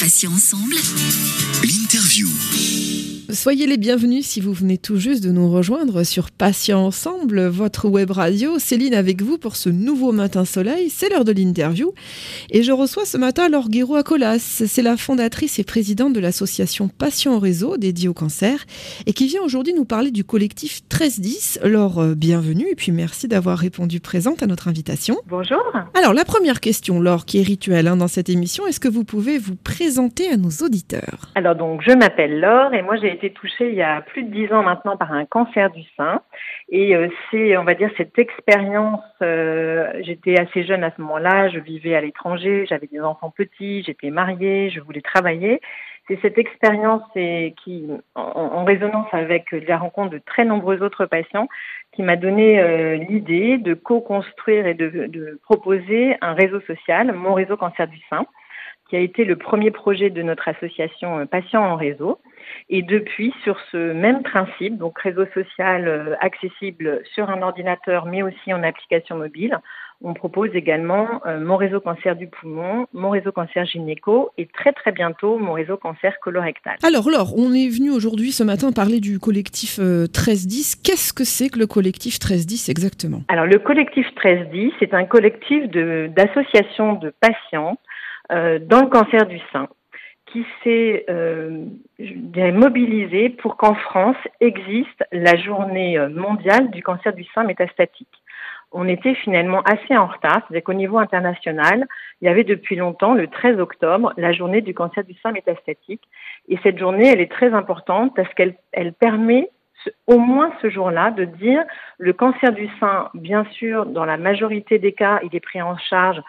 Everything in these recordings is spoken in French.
Patients ensemble. L'interview. Soyez les bienvenus si vous venez tout juste de nous rejoindre sur Patients Ensemble, votre web radio. Céline avec vous pour ce nouveau matin soleil. C'est l'heure de l'interview. Et je reçois ce matin Laure Guéraud Acolas. C'est la fondatrice et présidente de l'association Patients au réseau dédiée au cancer et qui vient aujourd'hui nous parler du collectif 1310. Laure, euh, bienvenue et puis merci d'avoir répondu présente à notre invitation. Bonjour. Alors, la première question, Laure, qui est rituelle hein, dans cette émission, est-ce que vous pouvez vous présenter à nos auditeurs? Alors donc, je m'appelle Laure et moi j'ai été touchée il y a plus de dix ans maintenant par un cancer du sein. Et euh, c'est, on va dire, cette expérience, euh, j'étais assez jeune à ce moment-là, je vivais à l'étranger, j'avais des enfants petits, j'étais mariée, je voulais travailler. C'est cette expérience et qui, en, résonance avec la rencontre de très nombreux autres patients, qui m'a donné euh, l'idée de co-construire et de proposer un réseau social, mon réseau cancer du sein, qui a été le premier projet de notre association euh, Patients en réseau. Et depuis, sur ce même principe, donc réseau social euh, accessible sur un ordinateur, mais aussi en application mobile, on propose également euh, mon réseau cancer du poumon, mon réseau cancer gynéco et très très bientôt mon réseau cancer colorectal. Alors Laure, on est venu aujourd'hui ce matin parler du collectif euh, 1310. Qu'est-ce que c'est que le collectif 1310 exactement? Alors le collectif 1310, c'est un collectif de- d'associations de, patients euh, dans le cancer du sein qui s'est euh, mobilisé pour qu'en France existe la journée euh, mondiale du cancer du sein métastatique. On était finalement assez en retard, c'est-à-dire qu'au niveau international, il y avait depuis longtemps, le 13 octobre, la journée du cancer du sein métastatique. Et cette journée, elle est très importante parce qu'elle elle permet au moins ce jour-là de dire le cancer du sein, bien sûr, dans la majorité des cas, il est pris en charge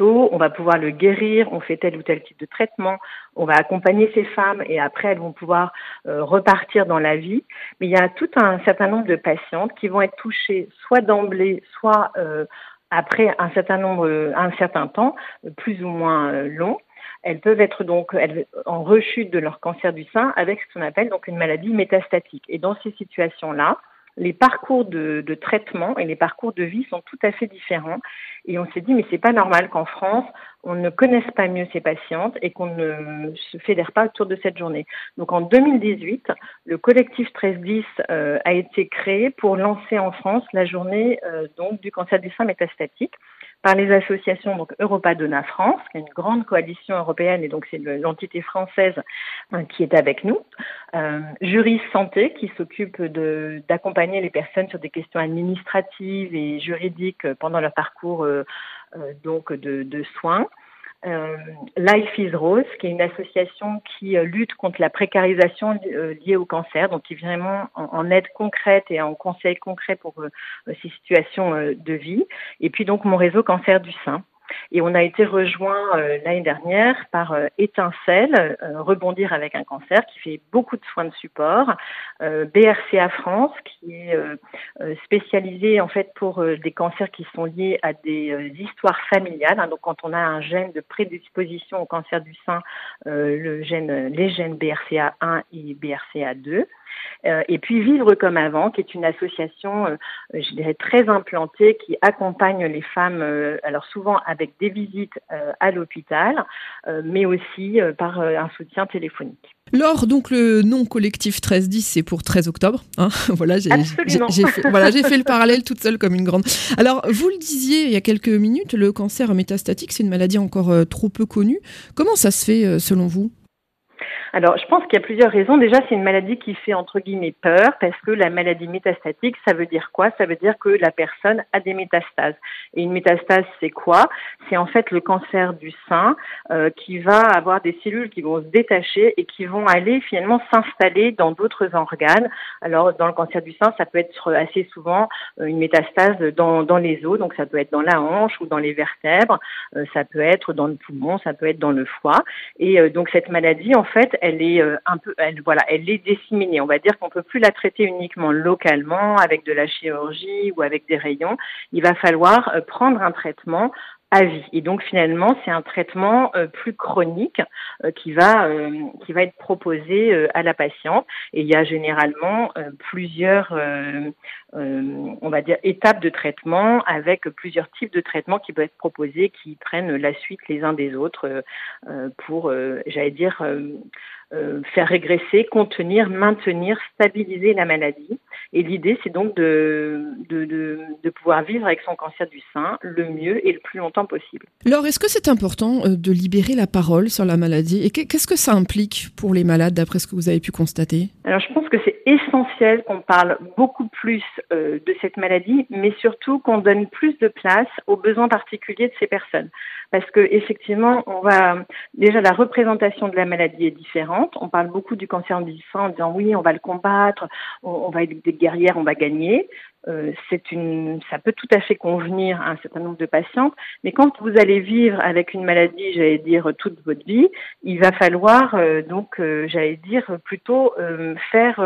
on va pouvoir le guérir, on fait tel ou tel type de traitement, on va accompagner ces femmes et après elles vont pouvoir euh, repartir dans la vie. Mais il y a tout un certain nombre de patientes qui vont être touchées soit d'emblée, soit euh, après un certain nombre, un certain temps, plus ou moins euh, long. Elles peuvent être donc en rechute de leur cancer du sein avec ce qu'on appelle donc une maladie métastatique. Et dans ces situations-là, les parcours de, traitement et les parcours de vie sont tout à fait différents. Et on s'est dit, mais c'est pas normal qu'en France, on ne connaisse pas mieux ces patientes et qu'on ne se fédère pas autour de cette journée. Donc en 2018, le collectif 1310 euh, a été créé pour lancer en France la journée euh, donc du cancer du sein métastatique par les associations donc Europa Donna France, qui est une grande coalition européenne et donc c'est le- l'entité française euh, qui est avec nous. Euh, Juris Santé qui s'occupe d'accompagner les personnes sur des questions administratives et juridiques pendant leur parcours euh, euh, donc de soins. Euh, Life is Rose, qui est une association qui euh, lutte contre la précarisation euh, liée au cancer, donc qui est vraiment en, en aide concrète et en conseil concret pour ces situations de vie. Et puis donc mon réseau cancer du sein. Et on a été rejoint euh, l'année dernière par euh, Étincelle, euh, Rebondir avec un cancer, qui fait beaucoup de soins de support, euh, BRCA France, qui est euh, spécialisé en fait pour des cancers qui sont liés à des histoires familiales. hein. donc quand on a un gène de prédisposition au cancer du sein, le gène, les gènes BRCA1 et BRCA2. Euh, et puis Vivre comme avant, qui est une association, euh, je dirais, très implantée, qui accompagne les femmes, euh, alors souvent avec des visites à l'hôpital, mais aussi par un soutien téléphonique. Laure, donc le nom collectif 1310, c'est pour 13 octobre. hein. voilà, j'ai fait, voilà, j'ai fait le parallèle toute seule comme une grande. Alors, vous le disiez il y a quelques minutes, le cancer métastatique, c'est une maladie encore trop peu connue. Comment ça se fait selon vous? Alors, je pense qu'il y a plusieurs raisons. Déjà, c'est une maladie qui fait entre guillemets peur parce que la maladie métastatique, ça veut dire quoi? Ça veut dire que la personne a des métastases. Et une métastase, c'est quoi? C'est en fait le cancer du sein euh, qui va avoir des cellules qui vont se détacher et qui vont aller finalement s'installer dans d'autres organes. Alors, dans le cancer du sein, ça peut être assez souvent euh, une métastase dans, dans les os, donc ça peut être dans la hanche ou dans les vertèbres, euh, ça peut être dans le poumon, ça peut être dans le foie. Et euh, donc cette maladie, en fait, elle est euh, un peu, elle, voilà, elle est disséminée. On va dire qu'on peut plus la traiter uniquement localement avec de la chirurgie ou avec des rayons. Il va falloir euh, prendre un traitement vie. Et donc finalement, c'est un traitement plus chronique qui va qui va être proposé à la patiente. Et il y a généralement plusieurs, on va dire, étapes de traitement avec plusieurs types de traitements qui peuvent être proposés, qui prennent la suite les uns des autres pour, j'allais dire euh, faire régresser, contenir, maintenir, stabiliser la maladie. Et l'idée, c'est donc de, de, de, de, pouvoir vivre avec son cancer du sein le mieux et le plus longtemps possible. Alors, est-ce que c'est important euh, de libérer la parole sur la maladie Et qu'est-ce que ça implique pour les malades, d'après ce que vous avez pu constater? Alors, je pense que c'est essentiel qu'on parle beaucoup plus euh, de cette maladie, mais surtout qu'on donne plus de place aux besoins particuliers de ces personnes parce que effectivement, on va déjà la représentation de la maladie est différente. On parle beaucoup du cancer du sein en disant oui, on va le combattre, on, va être des guerrières, on va gagner. Euh, c'est une, ça peut tout à fait convenir à un certain nombre de patientes, mais quand vous allez vivre avec une maladie, j'allais dire toute votre vie, il va falloir euh, donc, euh, j'allais dire plutôt faire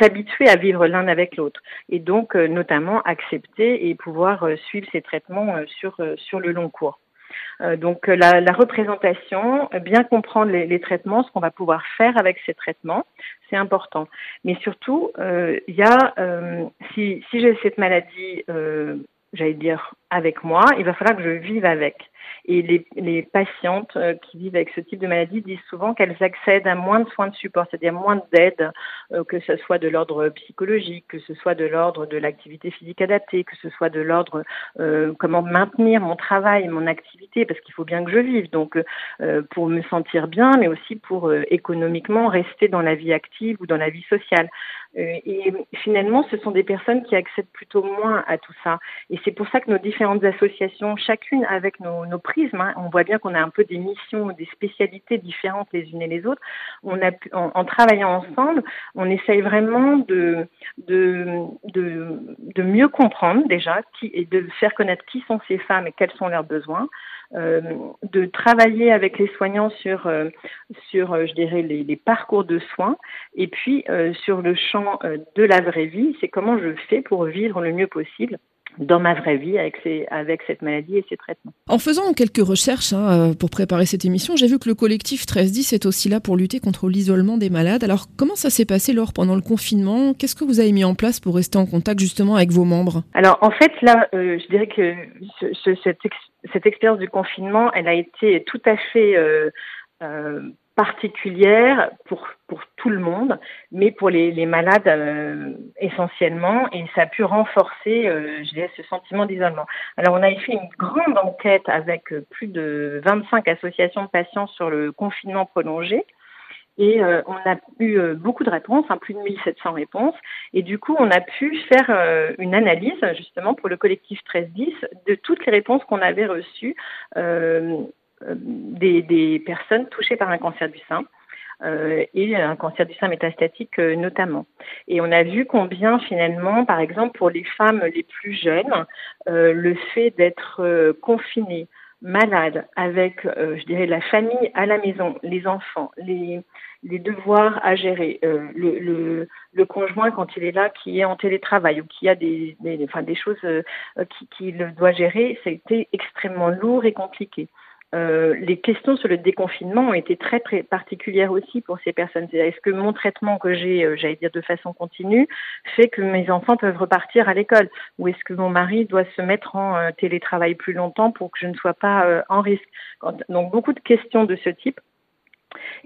s'habituer à vivre l'un avec l'autre et donc notamment accepter et pouvoir suivre ces traitements sur sur le long cours. Euh, donc euh, la, la, représentation, euh, bien comprendre les, les traitements, ce qu'on va pouvoir faire avec ces traitements, c'est important. Mais surtout, il y a, si, si j'ai cette maladie, j'allais dire avec moi, il va falloir que je vive avec. Et les, les patientes euh, qui vivent avec ce type de maladie disent souvent qu'elles accèdent à moins de soins de support, c'est-à-dire moins d'aide, euh, que ce soit de l'ordre psychologique, que ce soit de l'ordre de l'activité physique adaptée, que ce soit de l'ordre euh, comment maintenir mon travail, mon activité, parce qu'il faut bien que je vive. Donc, euh, pour me sentir bien, mais aussi pour économiquement rester dans la vie active ou dans la vie sociale. et finalement, ce sont des personnes qui accèdent plutôt moins à tout ça. Et c'est pour ça que nos différentes associations, chacune avec nos, nos on voit bien qu'on a un peu des missions, des spécialités différentes les unes et les autres. En, travaillant ensemble, on essaye vraiment de, mieux comprendre déjà et de faire connaître qui sont ces femmes et quels sont leurs besoins. Euh, de travailler avec les soignants sur, euh, euh, les, parcours de soins, et puis sur le champ de la vraie vie, c'est comment je fais pour vivre le mieux possible dans ma vraie vie avec, ces, avec cette maladie et ces traitements. En faisant quelques recherches hein, euh, pour préparer cette émission, j'ai vu que le collectif 1310 est aussi là pour lutter contre l'isolement des malades. Alors comment ça s'est passé lors pendant le confinement? Qu'est-ce que vous avez mis en place pour rester en contact justement avec vos membres? Alors en fait là, euh, je dirais que ce, ce, cette, ex cette, expérience du confinement, elle a été tout à fait euh, euh particulière pour, tout le monde, mais pour les, malades euh, essentiellement, et ça a pu renforcer, euh, ce sentiment d'isolement. Alors, on a fait une grande enquête avec euh, plus de 25 associations de patients sur le confinement prolongé, et on a eu beaucoup de réponses, hein, plus de 1700 réponses, et du coup, on a pu faire une analyse, justement, pour le collectif 1310, de toutes les réponses qu'on avait reçues des, des, personnes touchées par un cancer du sein. Euh, et un cancer du sein métastatique euh, notamment. Et on a vu combien finalement, par exemple, pour les femmes les plus jeunes, euh, le fait d'être euh, confiné, malade, avec, je dirais, la famille à la maison, les enfants, les, les devoirs à gérer, le, le, le, conjoint quand il est là, qui est en télétravail ou qui a des, des, enfin, des choses qu'il qui doit gérer, été extrêmement lourd et compliqué. Euh, les questions sur le déconfinement ont été très, très particulières aussi pour ces personnes. Est-ce que mon traitement que j'ai, euh, j'allais dire de façon continue, fait que mes enfants peuvent repartir à l'école? Ou est-ce que mon mari doit se mettre en euh, télétravail plus longtemps pour que je ne sois pas en risque? Donc beaucoup de questions de ce type.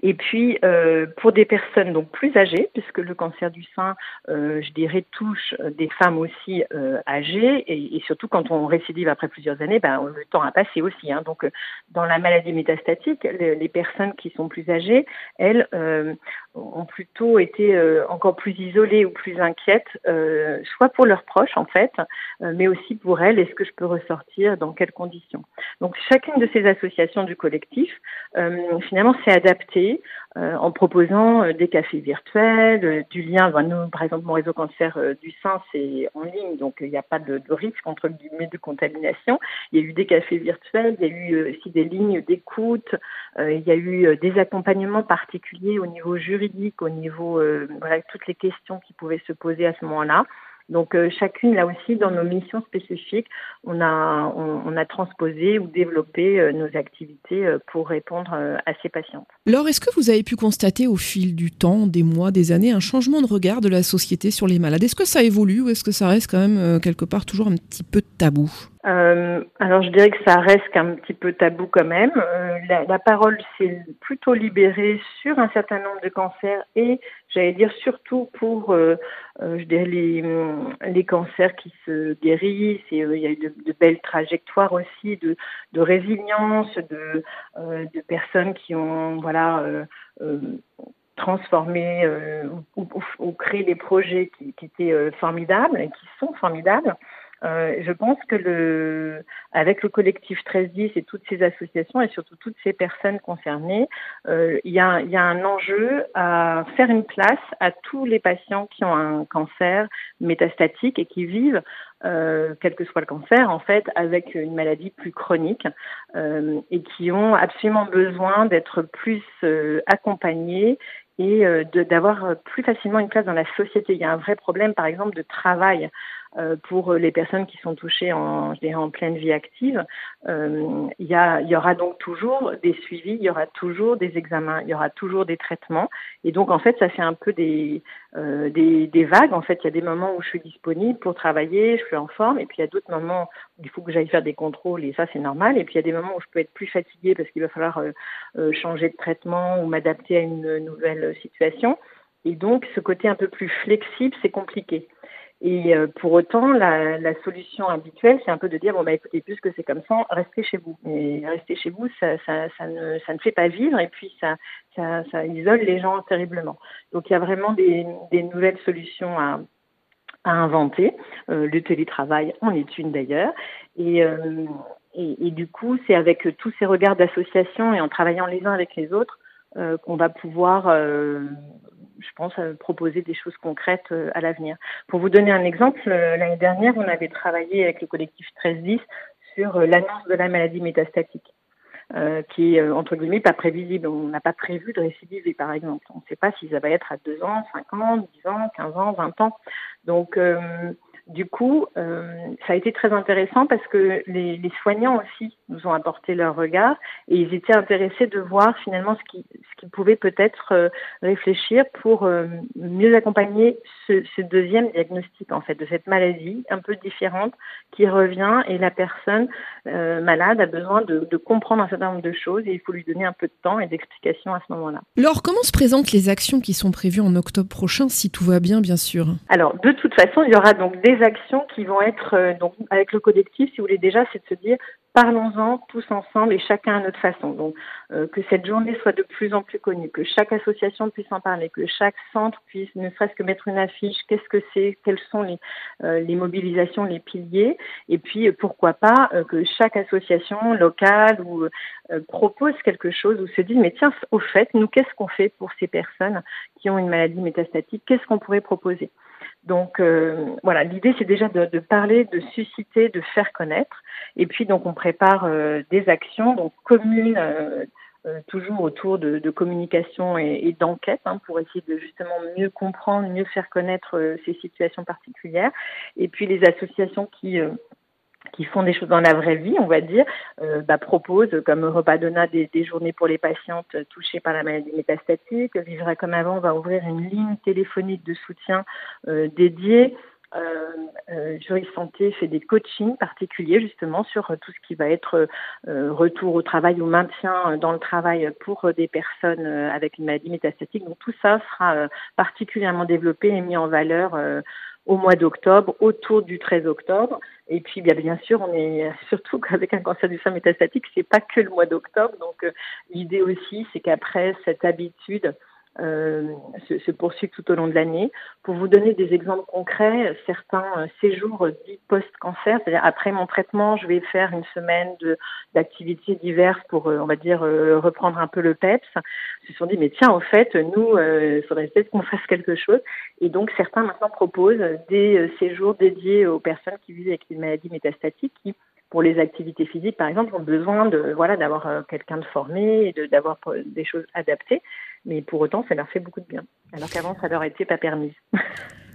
Et puis, euh, pour des personnes donc plus âgées, puisque le cancer du sein, euh, je dirais, touche des femmes aussi euh, âgées, et, surtout quand on récidive après plusieurs années, ben, le temps a passé aussi. Hein. Donc, dans la maladie métastatique, les, les, personnes qui sont plus âgées, elles ont plutôt été encore plus isolées ou plus inquiètes, soit pour leurs proches en fait, mais aussi pour elles. Est-ce que je peux ressortir Dans quelles conditions Donc, chacune de ces associations du collectif, finalement, s'est adaptée euh, en proposant euh, des cafés virtuels, euh, du lien. Ben, par exemple, mon réseau cancer du sein, c'est en ligne, donc il n'y a pas de, de, risque entre guillemets de contamination. Il y a eu des cafés virtuels, il y a eu aussi des lignes d'écoute, il y a eu des accompagnements particuliers au niveau juridique, au niveau voilà toutes les questions qui pouvaient se poser à ce moment-là. Donc chacune, là aussi, dans nos missions spécifiques, on a, on, a transposé ou développé nos activités pour répondre à ces patientes. Alors, est-ce que vous avez pu constater au fil du temps, des mois, des années, un changement de regard de la société sur les malades? Est-ce que ça évolue ou est-ce que ça reste quand même quelque part toujours un petit peu tabou? Euh, alors je dirais que ça reste un petit peu tabou quand même. Euh, la, parole s'est plutôt libérée sur un certain nombre de cancers et j'allais dire surtout pour euh, les, les cancers qui se guérissent et il y a eu de, belles trajectoires aussi de, de résilience de, de personnes qui ont voilà transformé ou, créé des projets qui étaient formidables et qui sont formidables. Euh, je pense que le, avec le collectif 1310 et toutes ces associations et surtout toutes ces personnes concernées, euh, il, y a, un enjeu à faire une place à tous les patients qui ont un cancer métastatique et qui vivent, euh, quel que soit le cancer, en fait, avec une maladie plus chronique et qui ont absolument besoin d'être plus accompagnés et d'avoir plus facilement une place dans la société. Il y a un vrai problème, par exemple, de travail pour les personnes qui sont touchées en, je dirais, en pleine vie active, euh, il, y a, y aura donc toujours des suivis, il y aura toujours des examens, il y aura toujours des traitements. Et donc, en fait, ça fait un peu des, euh, des, des, vagues. En fait, il y a des moments où je suis disponible pour travailler, je suis en forme, et puis il y a d'autres moments où il faut que j'aille faire des contrôles, et ça, c'est normal. Et puis, il y a des moments où je peux être plus fatiguée parce qu'il va falloir euh, euh, changer de traitement ou m'adapter à une nouvelle situation. Et donc, ce côté un peu plus flexible, c'est compliqué. Et euh, pour autant, la, solution habituelle, c'est un peu de dire bon bah écoutez, puisque c'est comme ça, restez chez vous. Et rester chez vous, ça, ne, ça ne fait pas vivre et puis ça, ça, isole les gens terriblement. Donc il y a vraiment des, nouvelles solutions à, à inventer. Euh, le télétravail en est une d'ailleurs. Et, euh, et, et, du coup, c'est avec tous ces regards d'association et en travaillant les uns avec les autres qu'on va pouvoir je pense, proposer des choses concrètes euh, à l'avenir. Pour vous donner un exemple, euh, l'année dernière, on avait travaillé avec le collectif 1310 sur euh, l'annonce de la maladie métastatique. Qui est entre guillemets pas prévisible. On n'a pas prévu de récidiver, par exemple. On ne sait pas si ça va être à 2 ans, 5 ans, 10 ans, 15 ans, 20 ans. Donc, du coup, euh, ça a été très intéressant parce que les, les, soignants aussi nous ont apporté leur regard et ils étaient intéressés de voir finalement ce qui, ce qui pouvait peut-être euh, réfléchir pour euh, mieux accompagner ce, ce, deuxième diagnostic en fait de cette maladie un peu différente qui revient et la personne malade a besoin de, de, comprendre un certain nombre de choses et il faut lui donner un peu de temps et d'explication à ce moment-là. Alors, comment se présentent les actions qui sont prévues en octobre prochain si tout va bien, bien sûr? Alors, de toute façon, il y aura donc des actions qui vont être, euh, donc avec le collectif, si vous voulez déjà, c'est de se dire, parlons-en tous ensemble et chacun à notre façon. Donc, euh, que cette journée soit de plus en plus connue, que chaque association puisse en parler, que chaque centre puisse ne serait-ce que mettre une affiche, qu'est-ce que c'est, quelles sont les, euh, les mobilisations, les piliers, et puis pourquoi pas que chaque association locale ou propose quelque chose ou se dise, mais tiens, au fait, nous, qu'est-ce qu'on fait pour ces personnes qui ont une maladie métastatique, qu'est-ce qu'on pourrait proposer? Donc euh, voilà, l'idée c'est déjà de, de, parler, de susciter, de faire connaître. Et puis donc on prépare euh, des actions donc communes, euh, euh toujours autour de, de communication et, et d'enquête hein, pour essayer de justement mieux comprendre, mieux faire connaître euh, ces situations particulières. Et puis les associations qui qui font des choses dans la vraie vie, on va dire, euh, bah, comme Repas Donna des, des, journées pour les patientes touchées par la maladie métastatique. Vivra comme avant va ouvrir une ligne téléphonique de soutien euh, dédiée. Euh, euh, Jury Santé fait des coachings particuliers justement sur tout ce qui va être euh, retour au travail ou maintien dans le travail pour des personnes avec une maladie métastatique. Donc tout ça sera particulièrement développé et mis en valeur au mois d'octobre, autour du 13 octobre. Et puis, bien, bien sûr, on est surtout qu'avec un cancer du sein métastatique, c'est pas que le mois d'octobre. Donc, euh, l'idée aussi, c'est qu'après cette habitude euh, se, se, poursuivent tout au long de l'année. Pour vous donner des exemples concrets, certains euh, séjours dits post-cancer, c'est-à-dire après mon traitement, je vais faire une semaine d'activités diverses pour, euh, on va dire, euh, reprendre un peu le PEPS, se sont dit, mais tiens, au fait, nous, il faudrait peut-être qu'on fasse quelque chose. Et donc, certains maintenant proposent des séjours dédiés aux personnes qui vivent avec une maladie métastatique qui pour les activités physiques, par exemple, ont besoin de voilà d'avoir euh, quelqu'un de formé et d'avoir des choses adaptées. Mais pour autant, ça leur fait beaucoup de bien. Alors qu'avant, ça leur était pas permis.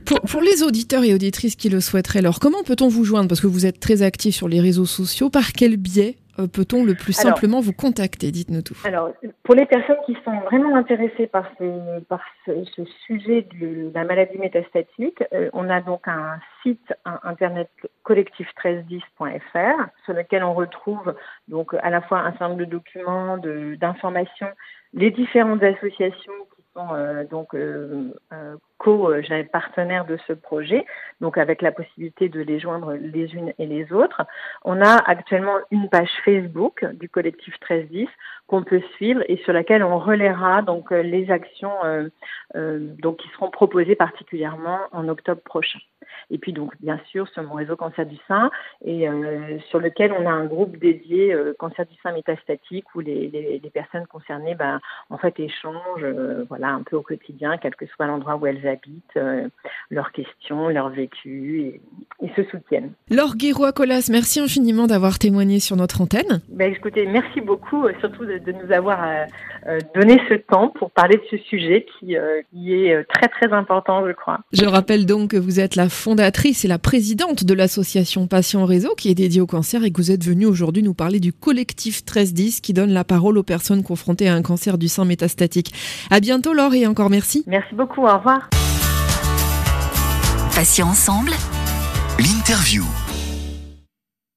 Pour, les auditeurs et auditrices qui le souhaiteraient, alors comment peut-on vous joindre? Parce que vous êtes très actif sur les réseaux sociaux. Par quel biais euh, peut-on le plus simplement vous contacter? Dites-nous tout. Alors, pour les personnes qui sont vraiment intéressées par ce, par ce, sujet de la maladie métastatique, euh, on a donc un site internet collectif1310.fr sur lequel on retrouve donc à la fois un certain nombre de documents, d'informations, les différentes associations euh, donc euh, euh, co-partenaires de ce projet, donc avec la possibilité de les joindre les unes et les autres. On a actuellement une page Facebook du collectif 1310 qu'on peut suivre et sur laquelle on relaiera donc les actions donc qui seront proposées particulièrement en octobre prochain et puis donc bien sûr sur mon réseau cancer du sein et euh, sur lequel on a un groupe dédié euh, cancer du sein métastatique où les, les, les personnes concernées ben, en fait échangent euh, voilà un peu au quotidien quel que soit l'endroit où elles habitent leurs questions leur vécu et, et se soutiennent. Laure Guérois-Colas, merci infiniment d'avoir témoigné sur notre antenne. Ben, écoutez, merci beaucoup surtout de, de nous avoir donné ce temps pour parler de ce sujet qui, qui est très très important je crois. Je rappelle donc que vous êtes la fondatrice et la présidente de l'association Patients Réseau qui est dédiée au cancer et que vous êtes venue aujourd'hui nous parler du collectif 1310 qui donne la parole aux personnes confrontées à un cancer du sein métastatique. À bientôt Laure et encore merci. Merci beaucoup, au revoir. L'interview.